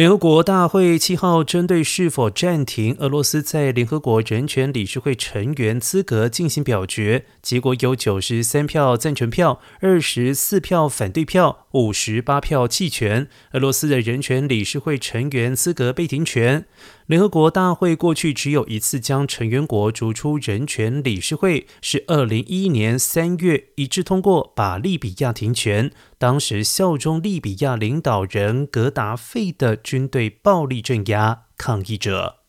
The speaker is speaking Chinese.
联合国大会七号针对是否暂停俄罗斯在联合国人权理事会成员资格进行表决，结果有九十三票赞成票，二十四票反对票，五十八票弃权，俄罗斯的人权理事会成员资格被停权。联合国大会过去只有一次将成员国逐出人权理事会，是二零一一年三月一致通过把利比亚停权。当时效忠利比亚领导人格达费的军队暴力镇压抗议者。